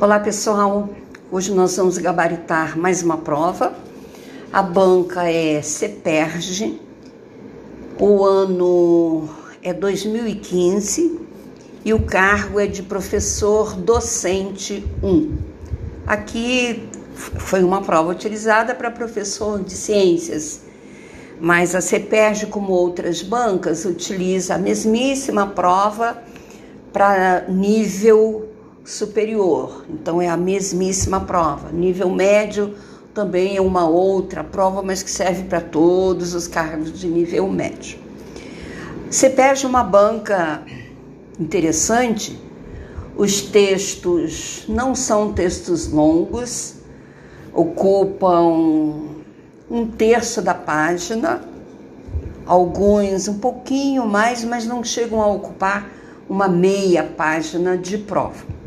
Olá pessoal, hoje nós vamos gabaritar mais uma prova. A banca é CEPERG, o ano é 2015 e o cargo é de professor docente 1. Aqui foi uma prova utilizada para professor de ciências, mas a CEPERG, como outras bancas, utiliza a mesmíssima prova para nível superior. Então é a mesmíssima prova. Nível médio também é uma outra prova, mas que serve para todos os cargos de nível médio. Você perde uma banca interessante. Os textos não são textos longos, ocupam um terço da página, alguns um pouquinho mais, mas não chegam a ocupar uma meia página de prova.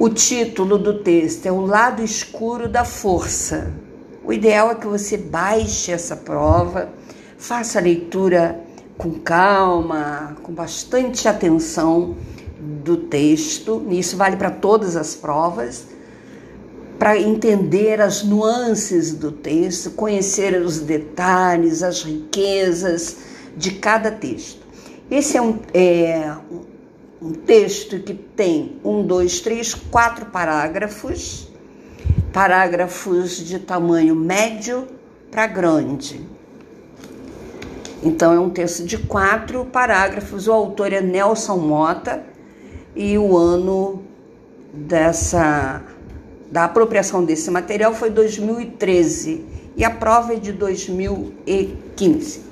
O título do texto é O Lado Escuro da Força. O ideal é que você baixe essa prova, faça a leitura com calma, com bastante atenção do texto. Isso vale para todas as provas, para entender as nuances do texto, conhecer os detalhes, as riquezas de cada texto. Esse é um, é, um texto que tem um, dois, três, quatro parágrafos, parágrafos de tamanho médio para grande. Então é um texto de quatro parágrafos. O autor é Nelson Mota e o ano dessa da apropriação desse material foi 2013 e a prova é de 2015.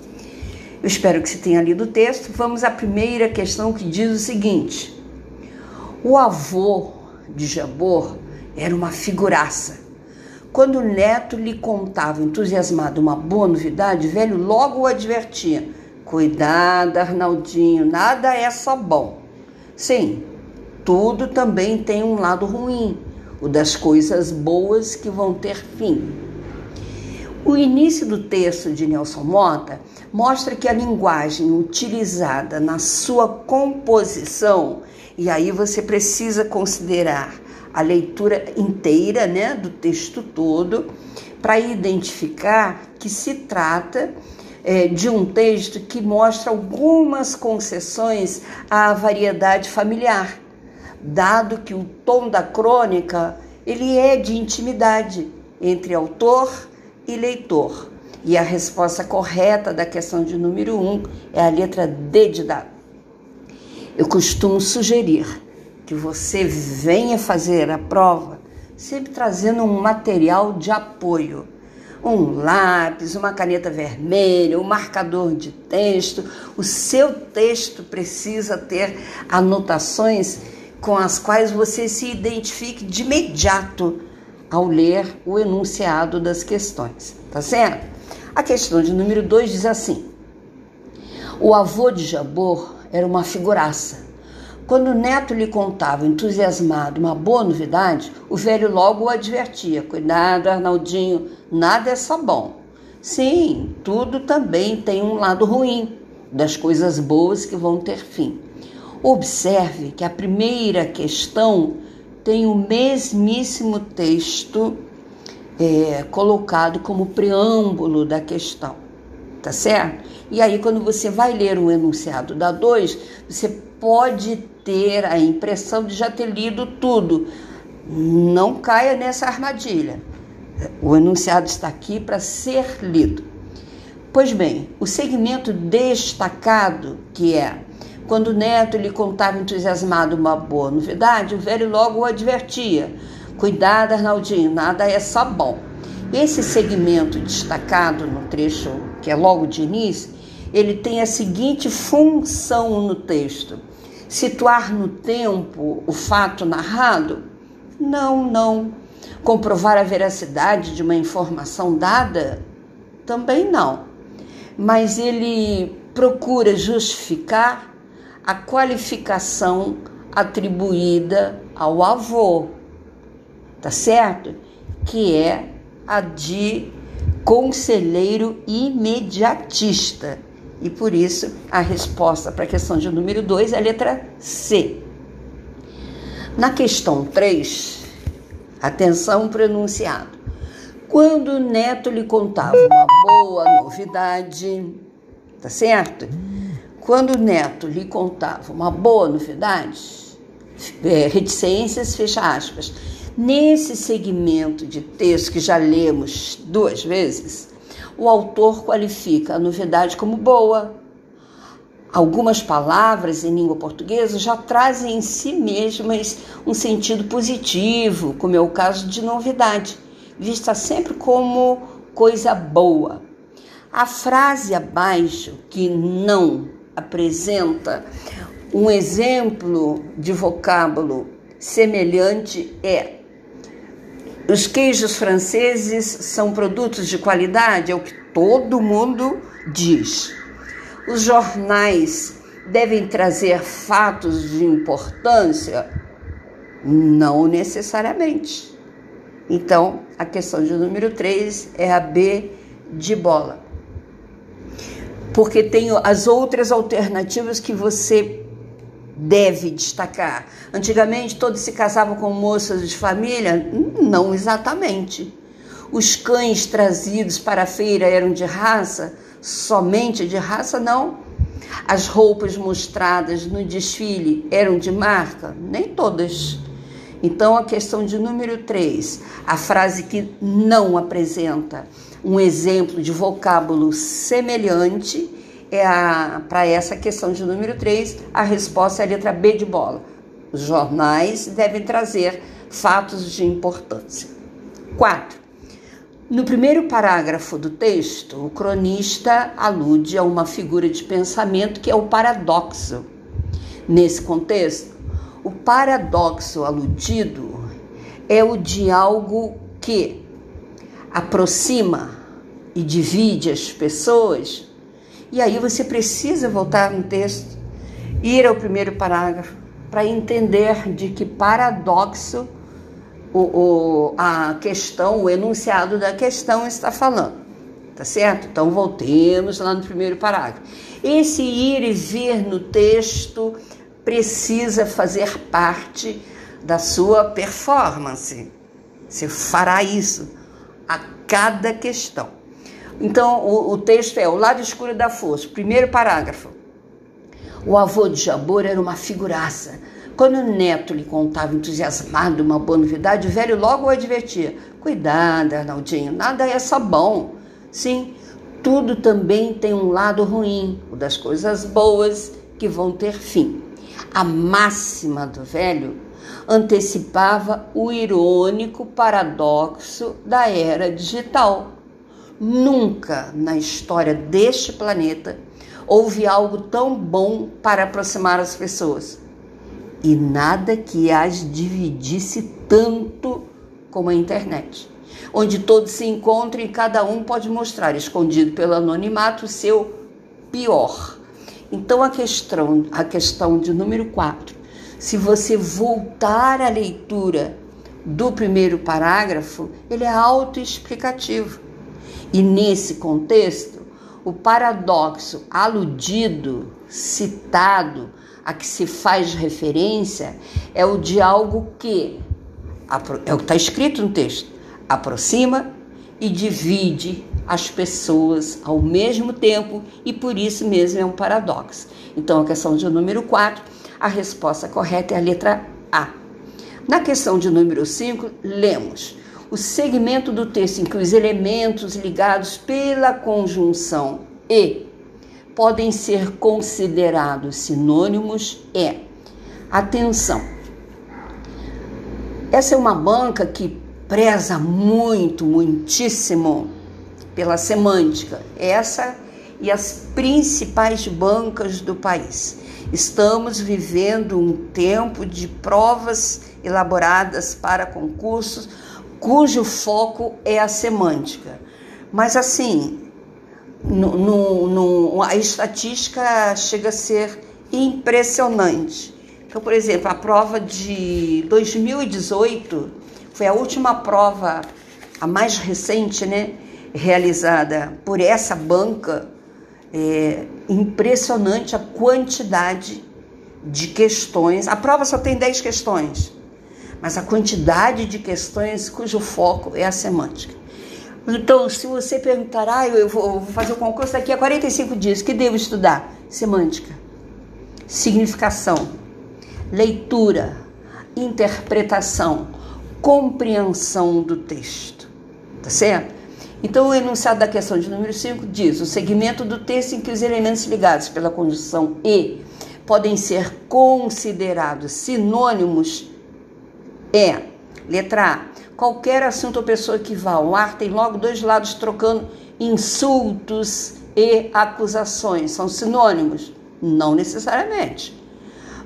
Eu espero que você tenha lido o texto. Vamos à primeira questão que diz o seguinte: O avô de Jabor era uma figuraça. Quando o neto lhe contava entusiasmado uma boa novidade, o velho logo o advertia: Cuidado, Arnaldinho, nada é só bom. Sim, tudo também tem um lado ruim, o das coisas boas que vão ter fim. O início do texto de Nelson Mota mostra que a linguagem utilizada na sua composição, e aí você precisa considerar a leitura inteira né, do texto todo, para identificar que se trata é, de um texto que mostra algumas concessões à variedade familiar, dado que o tom da crônica ele é de intimidade entre autor e leitor. E a resposta correta da questão de número 1 um é a letra D de dado. Eu costumo sugerir que você venha fazer a prova sempre trazendo um material de apoio. Um lápis, uma caneta vermelha, um marcador de texto. O seu texto precisa ter anotações com as quais você se identifique de imediato ao ler o enunciado das questões, tá certo? A questão de número 2 diz assim: O avô de Jabor era uma figuraça. Quando o neto lhe contava, entusiasmado, uma boa novidade, o velho logo o advertia: Cuidado, Arnaldinho, nada é só bom. Sim, tudo também tem um lado ruim, das coisas boas que vão ter fim. Observe que a primeira questão tem o mesmíssimo texto é, colocado como preâmbulo da questão, tá certo? E aí, quando você vai ler o enunciado da 2, você pode ter a impressão de já ter lido tudo. Não caia nessa armadilha. O enunciado está aqui para ser lido. Pois bem, o segmento destacado, que é quando o neto lhe contava entusiasmado uma boa novidade, o velho logo o advertia: Cuidado, Arnaldinho, nada é só bom. Esse segmento destacado no trecho que é logo de início, ele tem a seguinte função no texto: situar no tempo o fato narrado? Não, não. Comprovar a veracidade de uma informação dada? Também não. Mas ele procura justificar a qualificação atribuída ao avô, tá certo? Que é a de conselheiro imediatista. E por isso a resposta para a questão de número 2 é a letra C. Na questão 3, atenção pronunciado. Quando o neto lhe contava uma boa novidade, tá certo? Quando o neto lhe contava uma boa novidade, é, reticências, fecha aspas. Nesse segmento de texto que já lemos duas vezes, o autor qualifica a novidade como boa. Algumas palavras em língua portuguesa já trazem em si mesmas um sentido positivo, como é o caso de novidade, vista sempre como coisa boa. A frase abaixo, que não apresenta um exemplo de vocábulo semelhante é os queijos franceses são produtos de qualidade, é o que todo mundo diz. Os jornais devem trazer fatos de importância? Não necessariamente. Então, a questão de número 3 é a B de bola. Porque tem as outras alternativas que você deve destacar. Antigamente todos se casavam com moças de família? Não exatamente. Os cães trazidos para a feira eram de raça? Somente de raça? Não. As roupas mostradas no desfile eram de marca? Nem todas. Então, a questão de número 3, a frase que não apresenta um exemplo de vocábulo semelhante é para essa questão de número 3, a resposta é a letra B de bola. Os jornais devem trazer fatos de importância. 4. No primeiro parágrafo do texto, o cronista alude a uma figura de pensamento que é o paradoxo. Nesse contexto, o paradoxo aludido é o de algo que aproxima e divide as pessoas e aí você precisa voltar no texto, ir ao primeiro parágrafo, para entender de que paradoxo o, o, a questão, o enunciado da questão está falando. Tá certo? Então voltemos lá no primeiro parágrafo. Esse ir e vir no texto precisa fazer parte da sua performance. Você fará isso a cada questão. Então, o, o texto é O Lado Escuro da Força, primeiro parágrafo. O avô de Jabor era uma figuraça. Quando o neto lhe contava entusiasmado uma boa novidade, o velho logo o advertia: Cuidado, Arnaldinho, nada é só bom. Sim, tudo também tem um lado ruim, o das coisas boas que vão ter fim. A máxima do velho antecipava o irônico paradoxo da era digital. Nunca na história deste planeta houve algo tão bom para aproximar as pessoas. E nada que as dividisse tanto como a internet, onde todos se encontram e cada um pode mostrar, escondido pelo anonimato, o seu pior. Então a questão, a questão de número 4, se você voltar à leitura do primeiro parágrafo, ele é autoexplicativo. E nesse contexto, o paradoxo aludido, citado, a que se faz referência, é o de algo que, é o que está escrito no texto, aproxima e divide as pessoas ao mesmo tempo e por isso mesmo é um paradoxo. Então, a questão de número 4, a resposta correta é a letra A. Na questão de número 5, lemos: o segmento do texto em que os elementos ligados pela conjunção e podem ser considerados sinônimos é atenção. Essa é uma banca que preza muito, muitíssimo pela semântica. Essa e as principais bancas do país. Estamos vivendo um tempo de provas elaboradas para concursos cujo foco é a semântica. Mas assim, no, no, no, a estatística chega a ser impressionante. Então, por exemplo, a prova de 2018 foi a última prova, a mais recente, né, realizada por essa banca. É impressionante a quantidade de questões. A prova só tem 10 questões mas a quantidade de questões cujo foco é a semântica. Então, se você perguntar, ah, eu vou fazer o concurso daqui a 45 dias, que devo estudar? Semântica, significação, leitura, interpretação, compreensão do texto. Tá certo? Então, o enunciado da questão de número 5 diz: o segmento do texto em que os elementos ligados pela conjunção e podem ser considerados sinônimos é, letra A, qualquer assunto ou pessoa que vá ao ar tem logo dois lados trocando insultos e acusações. São sinônimos? Não necessariamente.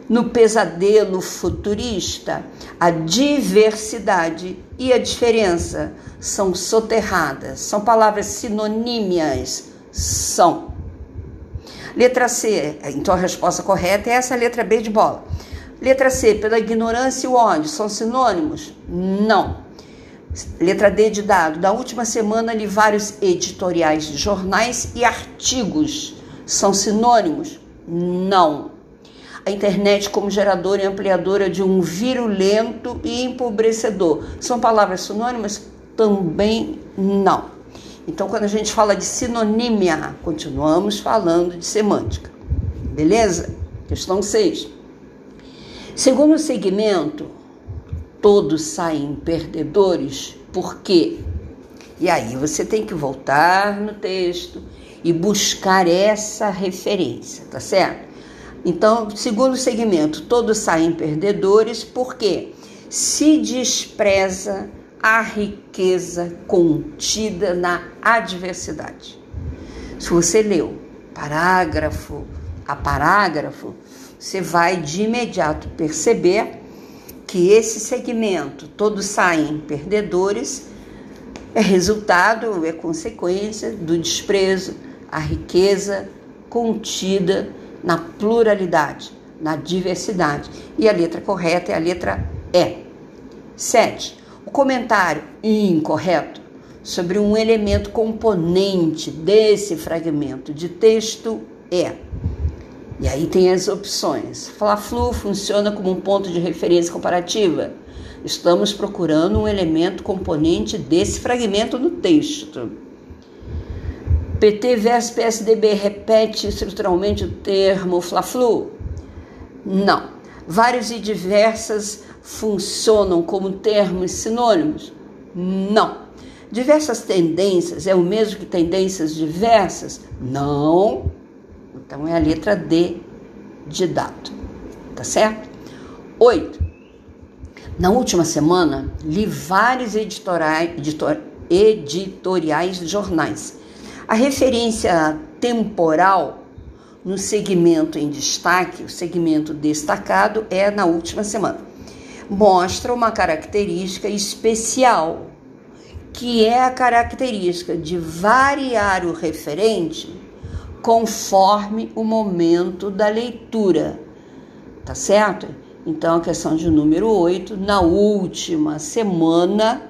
No pesadelo futurista, a diversidade e a diferença são soterradas, são palavras sinonímias, são. Letra C, então a resposta correta é essa letra B de bola. Letra C, pela ignorância e o ódio, são sinônimos? Não. Letra D de dado. Da última semana li vários editoriais de jornais e artigos. São sinônimos? Não a internet como geradora e ampliadora de um virulento e empobrecedor. São palavras sinônimas? Também não. Então, quando a gente fala de sinonímia, continuamos falando de semântica. Beleza? Questão 6. Segundo o segmento, todos saem perdedores, por quê? E aí você tem que voltar no texto e buscar essa referência, tá certo? Então, segundo segmento, todos saem perdedores porque se despreza a riqueza contida na adversidade. Se você leu parágrafo a parágrafo, você vai de imediato perceber que esse segmento, todos saem perdedores, é resultado, é consequência do desprezo à riqueza contida na pluralidade, na diversidade. E a letra correta é a letra E. 7. O comentário incorreto sobre um elemento componente desse fragmento de texto é. E aí tem as opções. Fla-flu funciona como um ponto de referência comparativa. Estamos procurando um elemento componente desse fragmento no texto. PT versus PSDB repete estruturalmente o termo Fla-Flu? Não. Vários e diversas funcionam como termos sinônimos? Não. Diversas tendências é o mesmo que tendências diversas? Não. Então é a letra D de dado. Tá certo? 8. Na última semana, li vários editoriais, editor, editoriais de jornais a referência temporal no segmento em destaque, o segmento destacado, é na última semana. Mostra uma característica especial, que é a característica de variar o referente conforme o momento da leitura. Tá certo? Então, a questão de número 8, na última semana,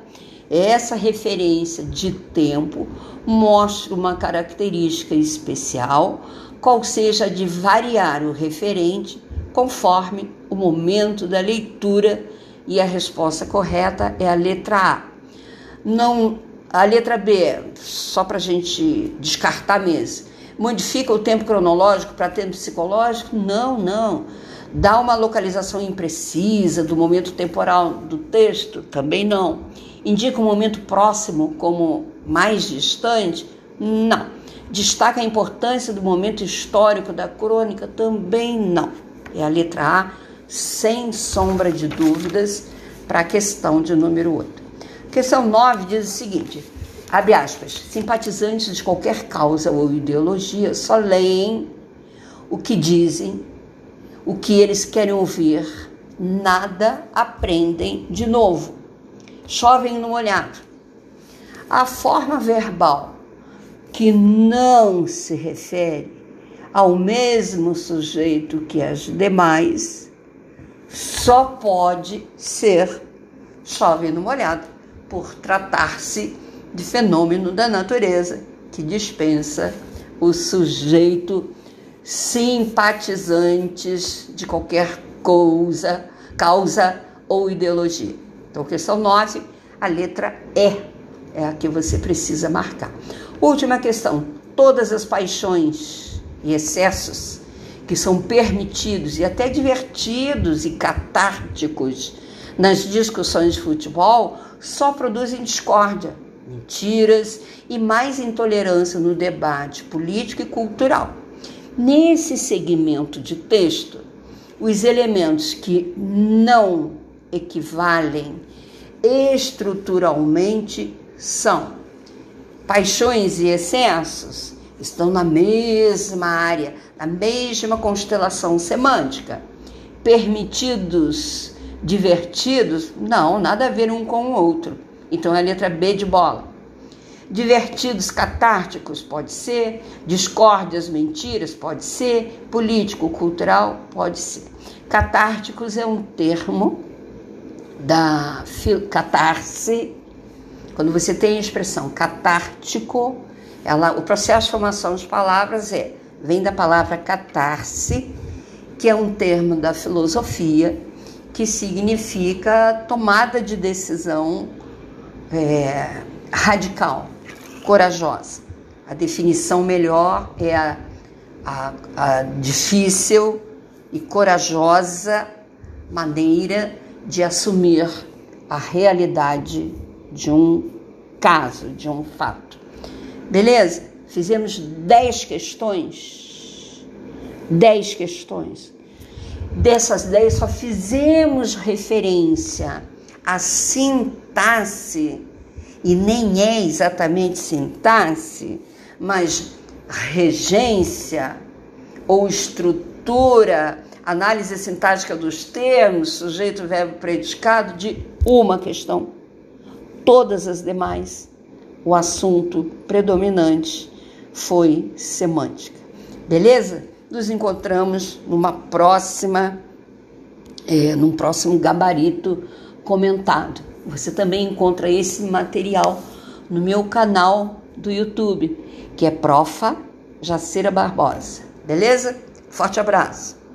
essa referência de tempo mostra uma característica especial, qual seja a de variar o referente conforme o momento da leitura e a resposta correta é a letra A. Não, a letra B, só para a gente descartar mesmo, modifica o tempo cronológico para tempo psicológico? Não, não. Dá uma localização imprecisa do momento temporal do texto? Também não. Indica um momento próximo como mais distante? Não. Destaca a importância do momento histórico da crônica? Também não. É a letra A, sem sombra de dúvidas, para a questão de número 8. Questão 9 diz o seguinte: abre aspas, simpatizantes de qualquer causa ou ideologia só leem o que dizem, o que eles querem ouvir, nada aprendem de novo. Chovem no molhado. A forma verbal que não se refere ao mesmo sujeito que as demais só pode ser chove no molhado, por tratar-se de fenômeno da natureza que dispensa o sujeito simpatizantes de qualquer coisa, causa ou ideologia. Então, questão 9, a letra E é a que você precisa marcar. Última questão: todas as paixões e excessos que são permitidos e até divertidos e catárticos nas discussões de futebol só produzem discórdia, mentiras e mais intolerância no debate político e cultural. Nesse segmento de texto, os elementos que não equivalem estruturalmente são paixões e excessos estão na mesma área, na mesma constelação semântica. Permitidos, divertidos, não, nada a ver um com o outro. Então é a letra B de bola. Divertidos, catárticos, pode ser. Discórdias, mentiras, pode ser. Político, cultural, pode ser. Catárticos é um termo da catarse. Quando você tem a expressão catártico, ela, o processo de formação de palavras é vem da palavra catarse, que é um termo da filosofia que significa tomada de decisão é, radical, corajosa. A definição melhor é a, a, a difícil e corajosa maneira de assumir a realidade de um caso, de um fato. Beleza? Fizemos 10 questões. 10 questões. Dessas 10, só fizemos referência à sintaxe, e nem é exatamente sintaxe, mas regência ou estrutura, análise sintática dos termos, sujeito, verbo, predicado, de uma questão. Todas as demais o assunto predominante foi semântica. Beleza? Nos encontramos numa próxima, é, num próximo gabarito comentado. Você também encontra esse material no meu canal do YouTube, que é Profa Jacira Barbosa. Beleza? Forte abraço!